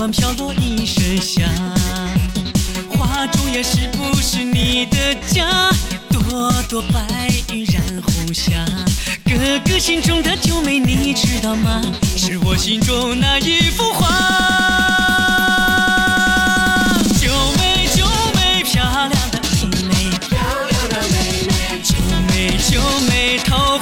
瓣飘落一身香。画中呀是不是你的家？朵朵白云染红霞，哥哥心中的九妹，你知道吗？是我心中那一幅画。九妹，九妹，漂亮的妹妹，漂亮的妹妹，九妹，九妹，透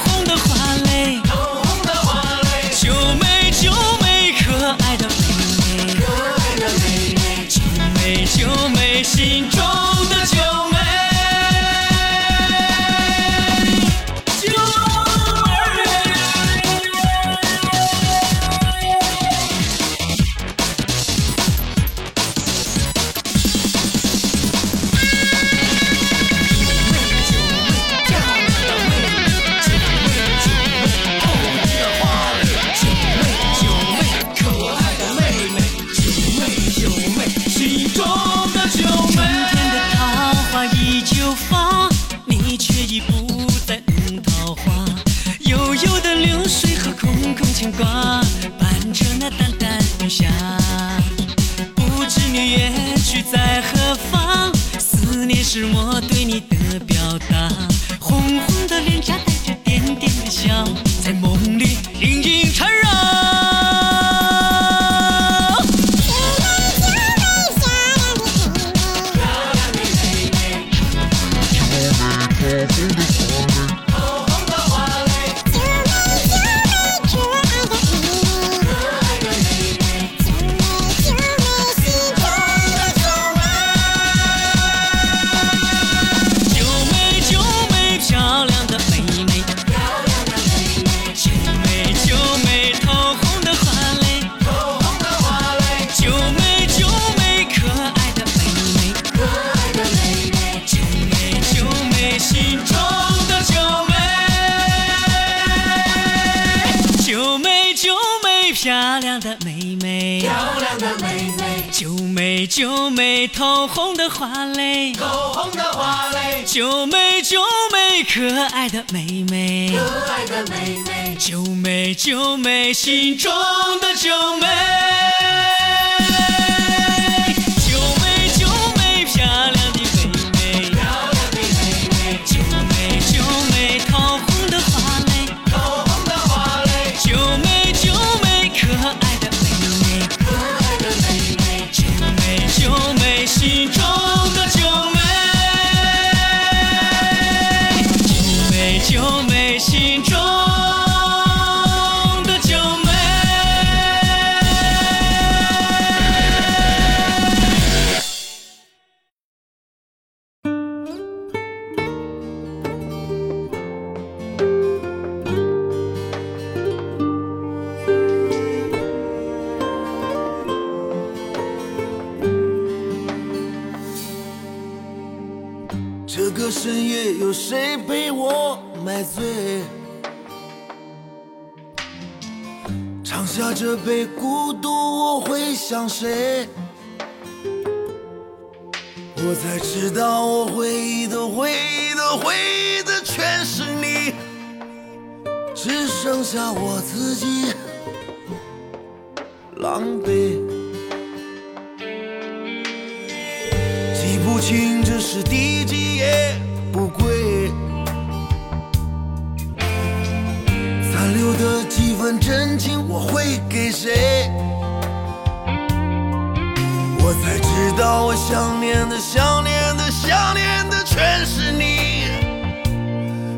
可爱的妹妹，可爱的妹妹，九妹，九妹，心中的九妹。谁陪我买醉？尝下这杯孤独，我会想谁？我才知道，我回忆的回忆的回忆的全是你，只剩下我自己狼狈。记不清这是第几我会给谁？我才知道我想念的想念的想念的全是你，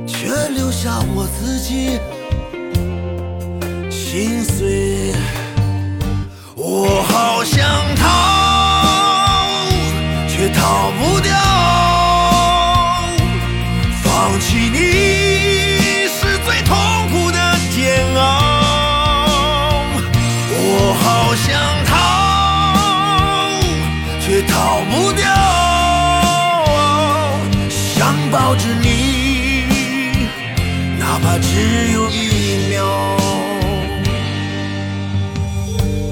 却留下我自己心碎。我好想逃，抱着你，哪怕只有一秒。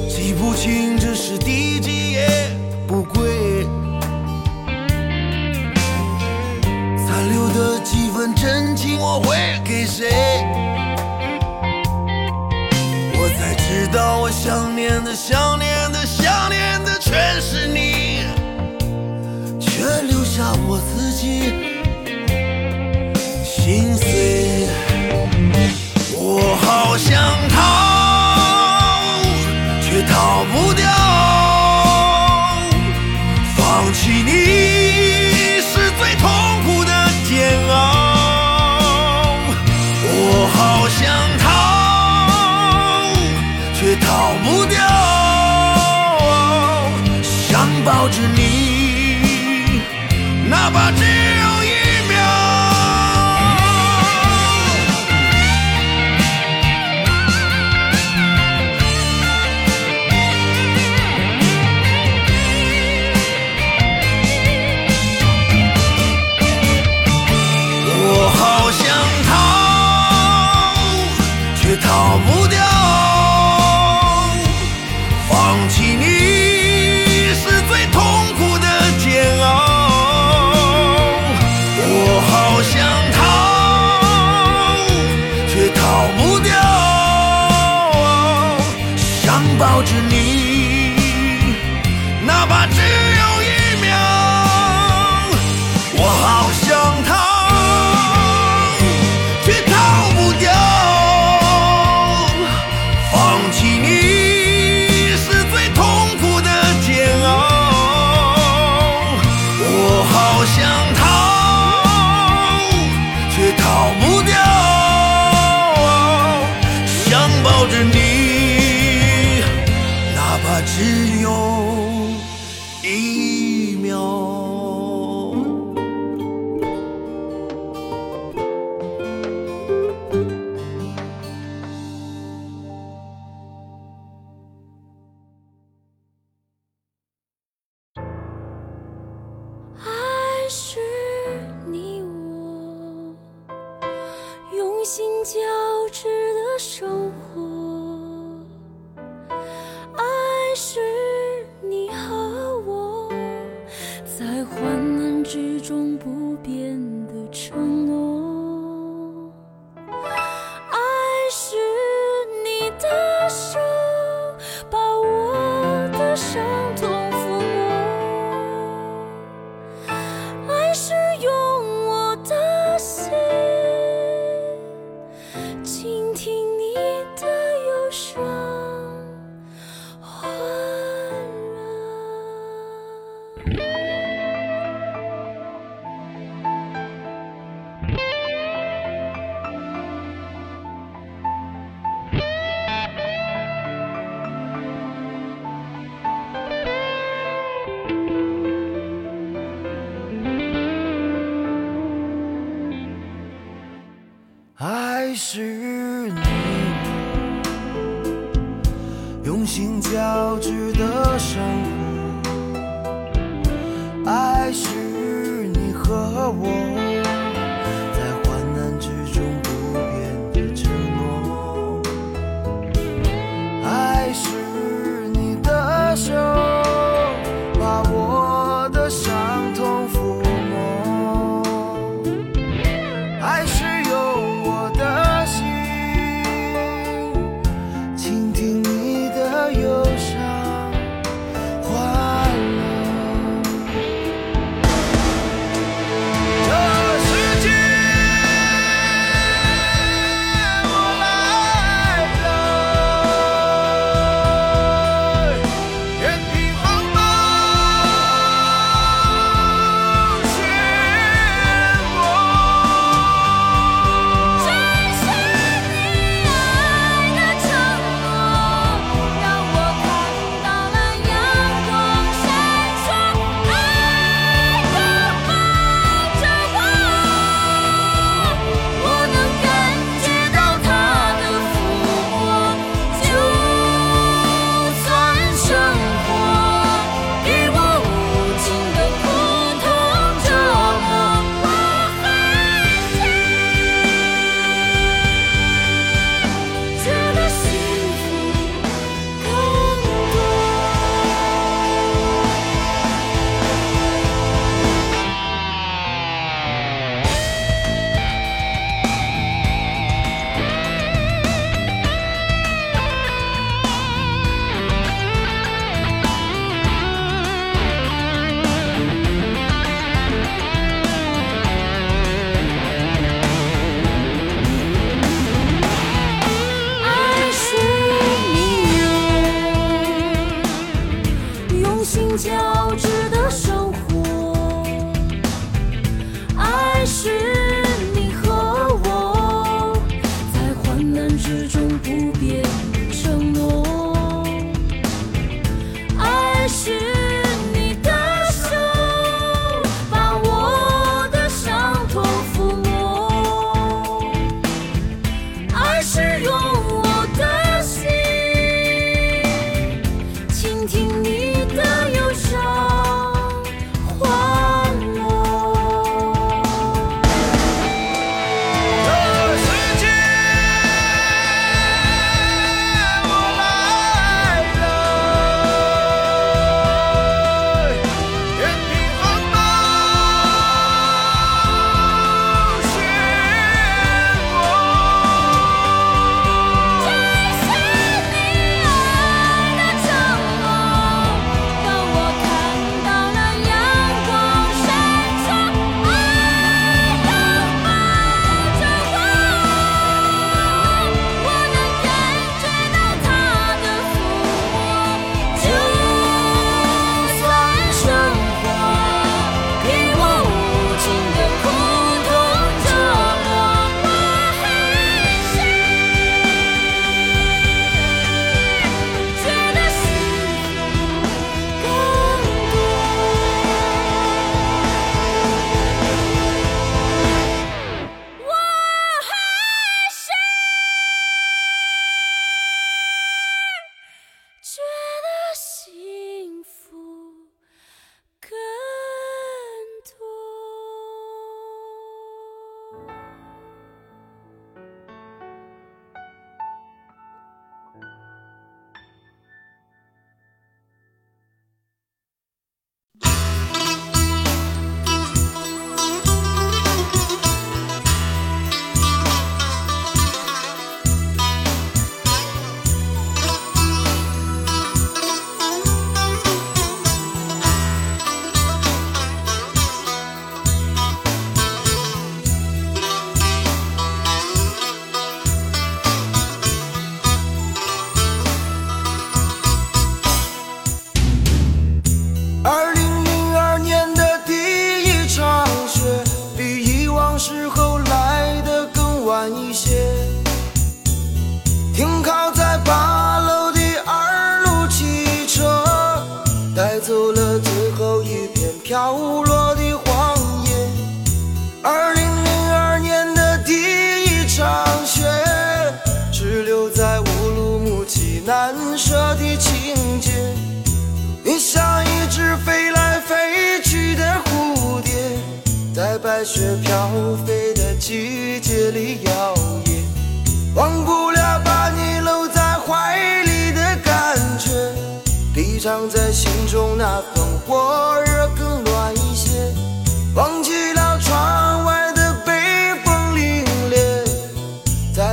记不清这是第几夜不归，残留的几分真情我会给谁？我才知道我想念的想念的想念的全是你，却留下我自己我好想逃却逃不掉放弃你是最痛苦的煎熬。我好想逃却逃不掉想抱着你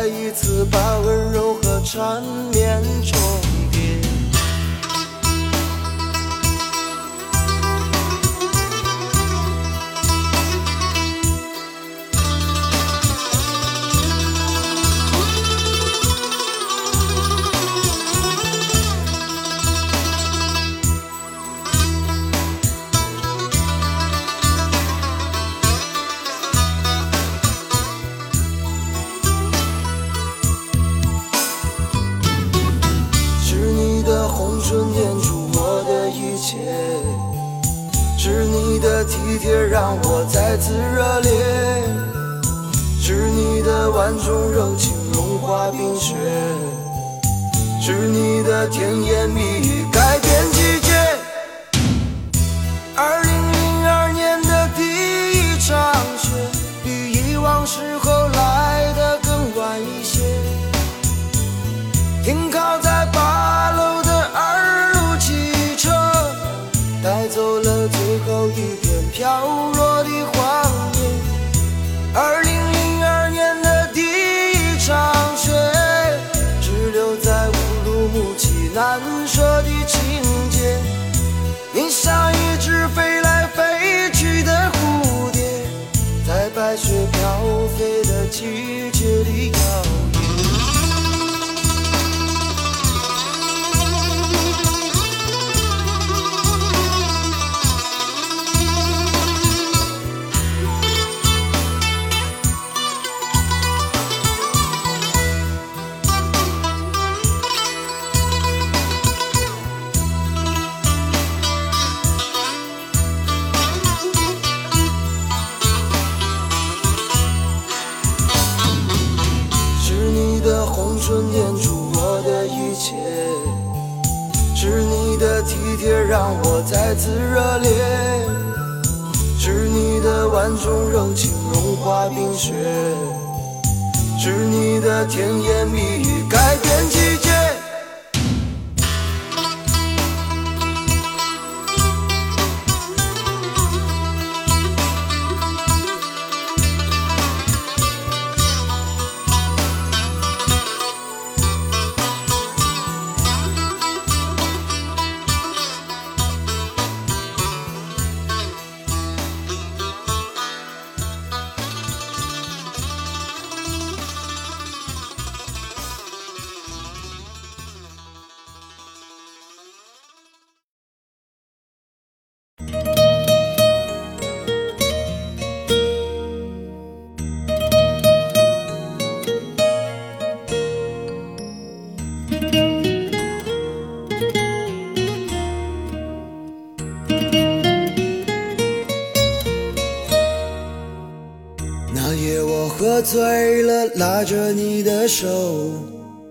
一次把温柔和缠绵宠。醉了拉着你的手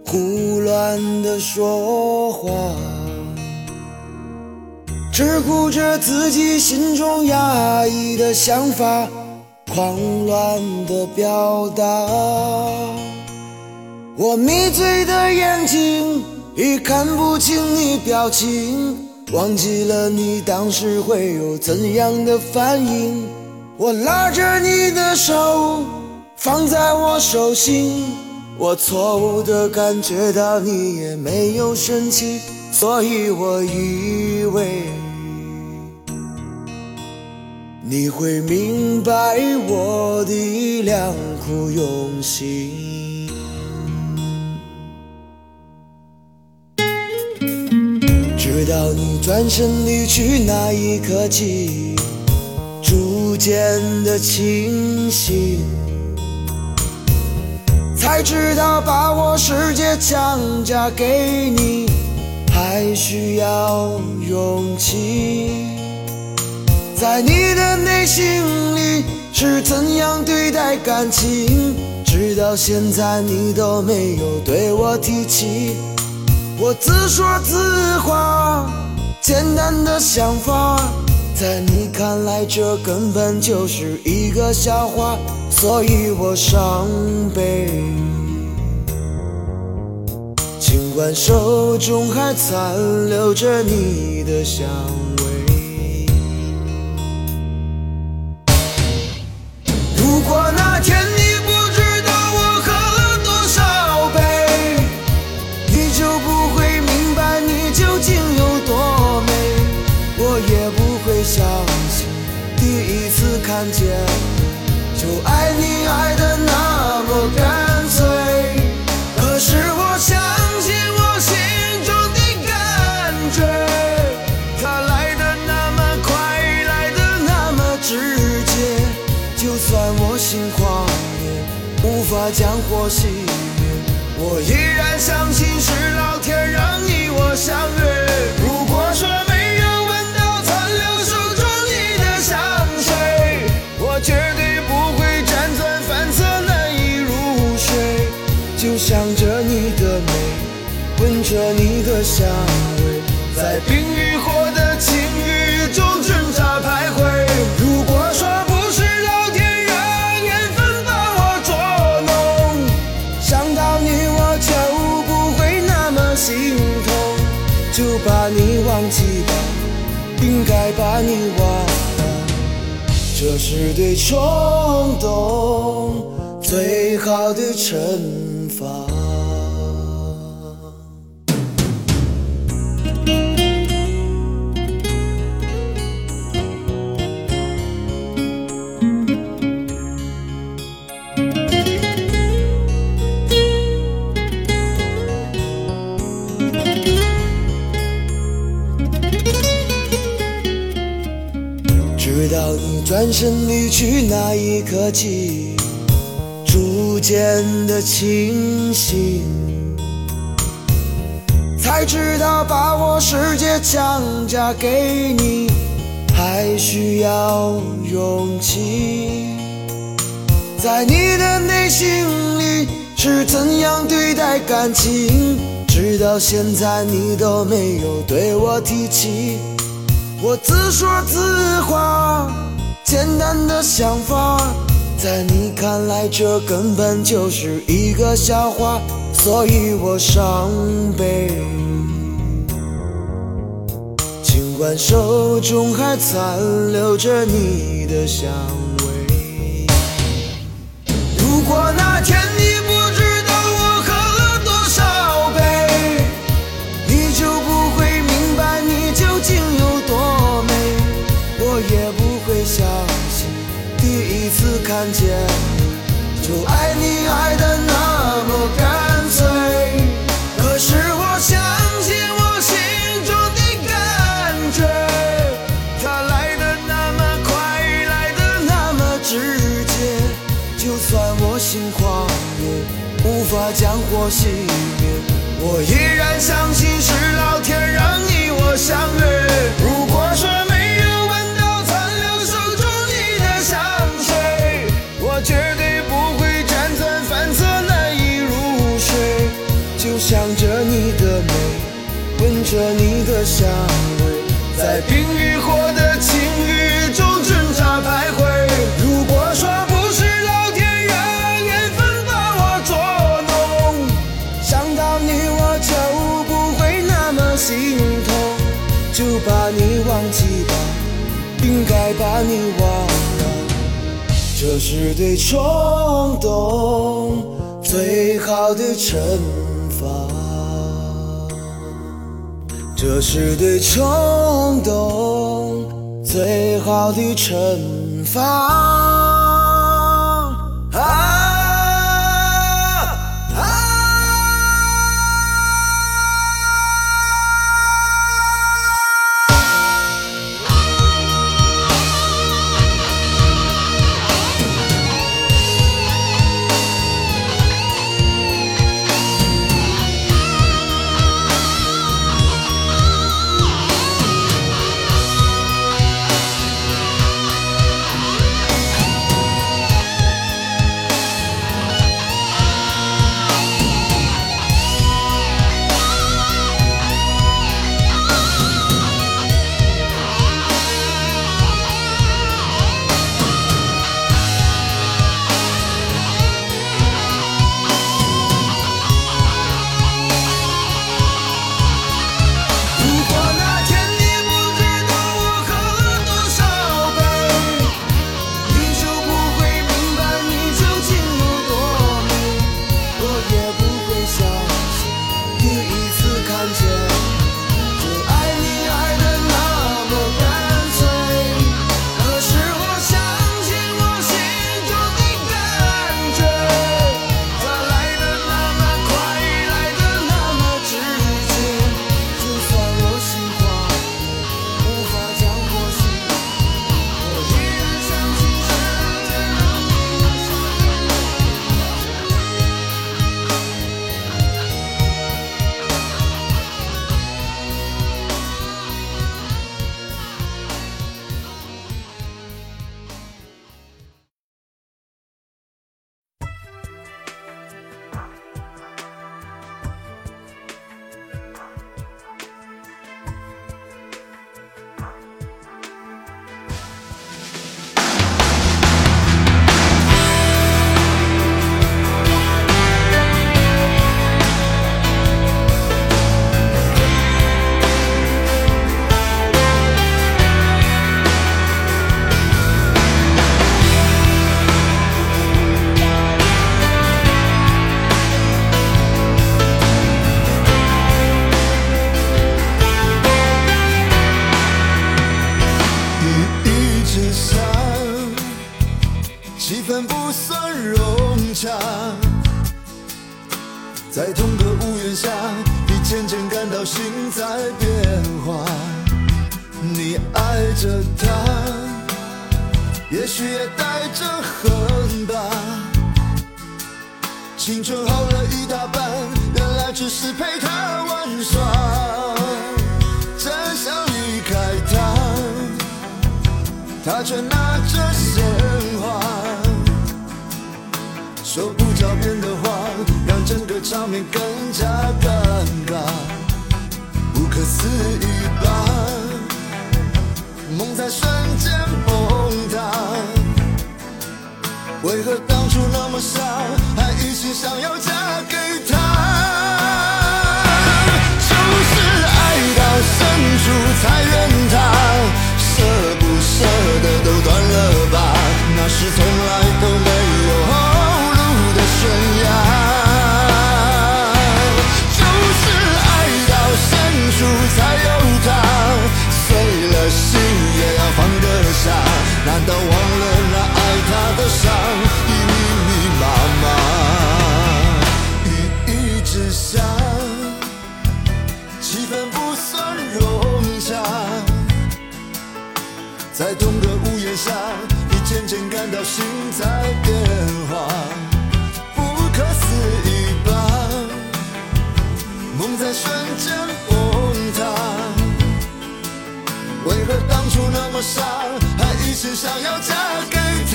胡乱的说话只顾着自己心中压抑的想法狂乱的表达。我迷醉的眼睛已看不清你表情忘记了你当时会有怎样的反应。我拉着你的手放在我手心，我错误的感觉到你也没有生气，所以我以为你会明白我的良苦用心，直到你转身离去那一刻起，逐渐的清醒。才知道把我世界强加给你还需要勇气。在你的内心里是怎样对待感情直到现在你都没有对我提起。我自说自话简单的想法。在你看来这根本就是一个笑话，所以我伤悲。尽管手中还残留着你的香就把你忘记吧，应该把你忘了。这是对冲动最好的惩罚。转身离去那一刻起，逐渐的清醒，才知道把我世界强加给你，还需要勇气。在你的内心里是怎样对待感情？直到现在你都没有对我提起。我自说自话，简单的想法，在你看来这根本就是一个笑话，所以我伤悲。尽管手中还残留着你的香味。如果那天你次看见就爱你爱的那么干脆。可是我相信我心中的感觉，它来的那么快，来的那么直接。就算我心狂野，无法将火熄灭，我依然相信是老天让你我相约。香味，在冰与火的情欲中挣扎徘徊。如果说不是老天让缘分把我捉弄，想到你我就不会那么心痛，就把你忘记吧，应该把你忘了。这是对冲动最好的惩罚。这是对冲动最好的惩罚。瞬间崩塌为何当初那么傻还一心想要嫁给他？就是爱到深处才怨他？舍不舍得都断了吧？那是从来同个屋檐下你渐渐感到心在变化。不可思议吧梦在瞬间崩塌为何当初那么傻还一心想要嫁给他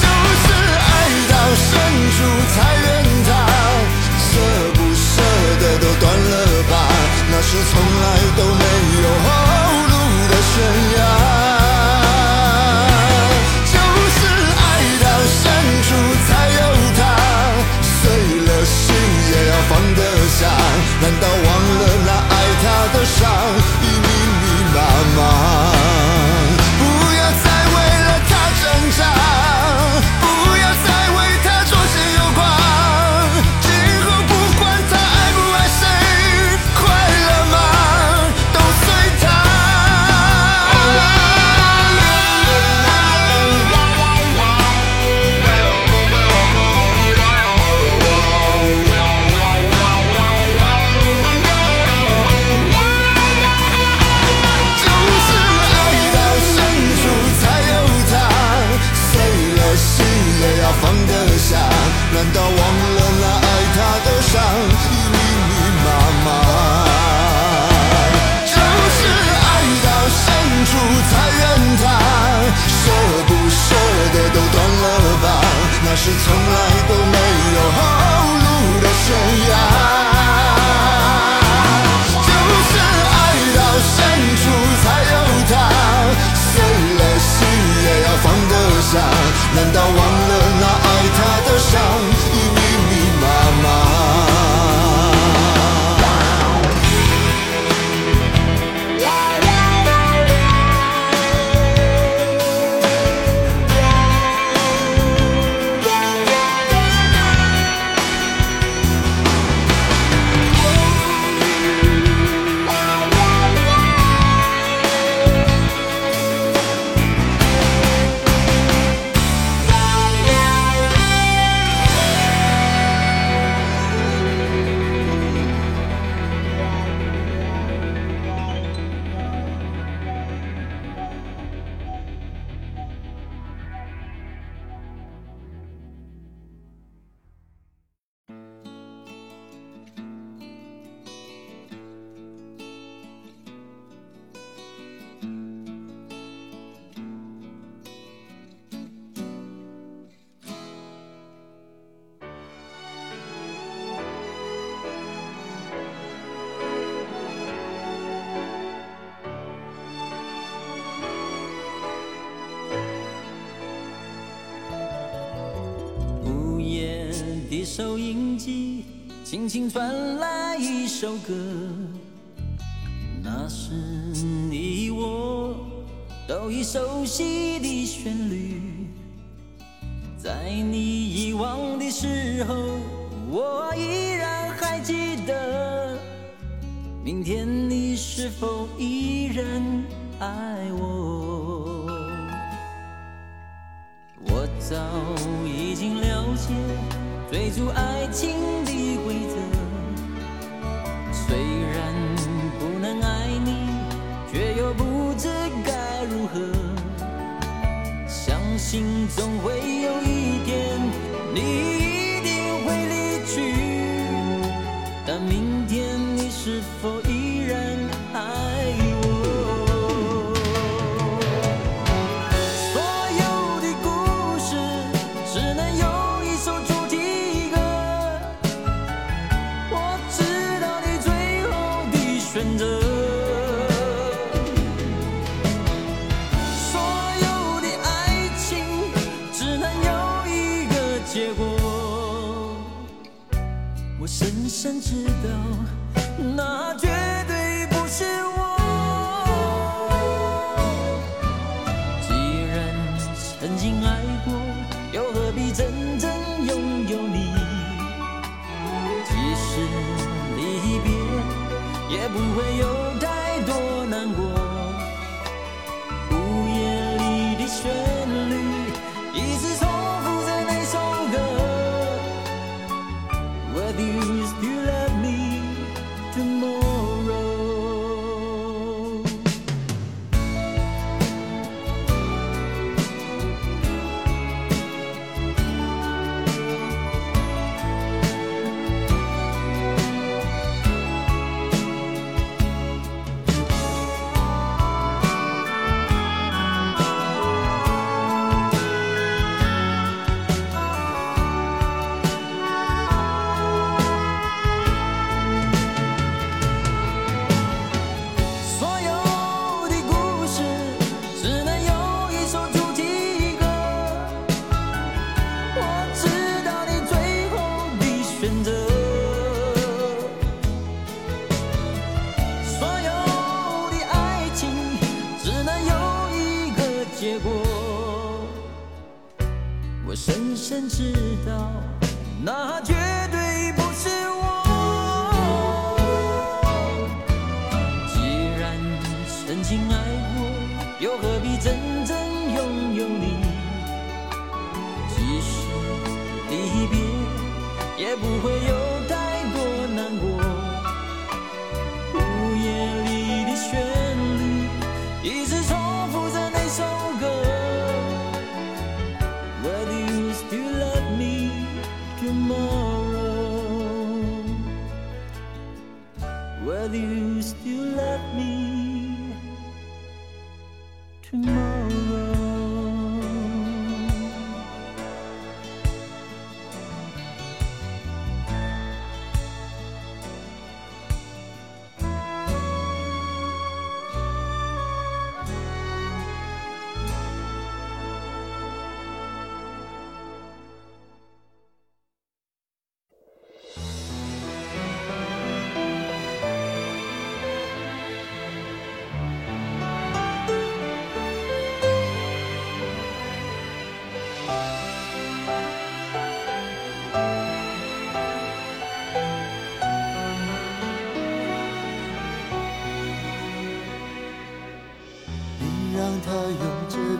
就是爱到深处才怨他舍不舍得都断了吧那是从来都没悬崖，就是爱到深处才有他，碎了心也要放得下。首歌。心总会有一天，你知道，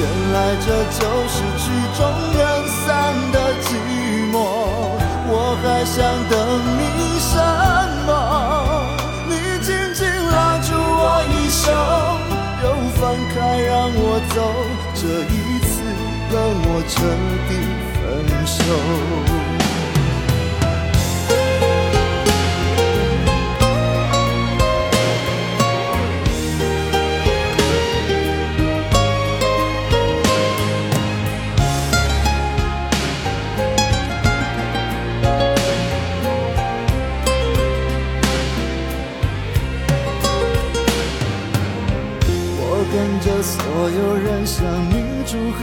原来这就是曲终人散的寂寞，我还想等你什么？你紧紧拉住我衣袖，又放开让我走，这一次让我彻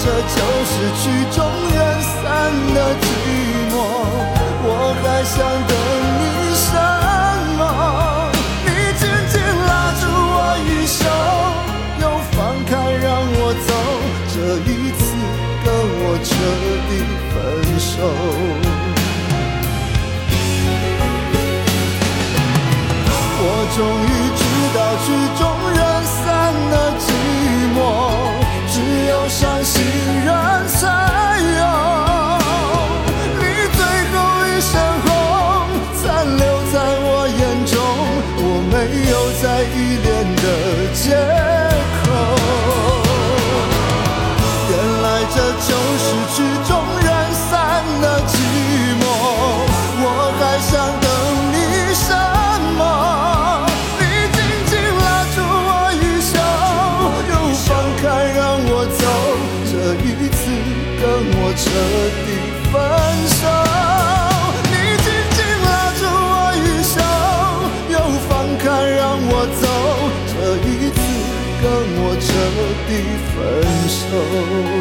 这就是曲终人散的寂寞。我还想等你分手。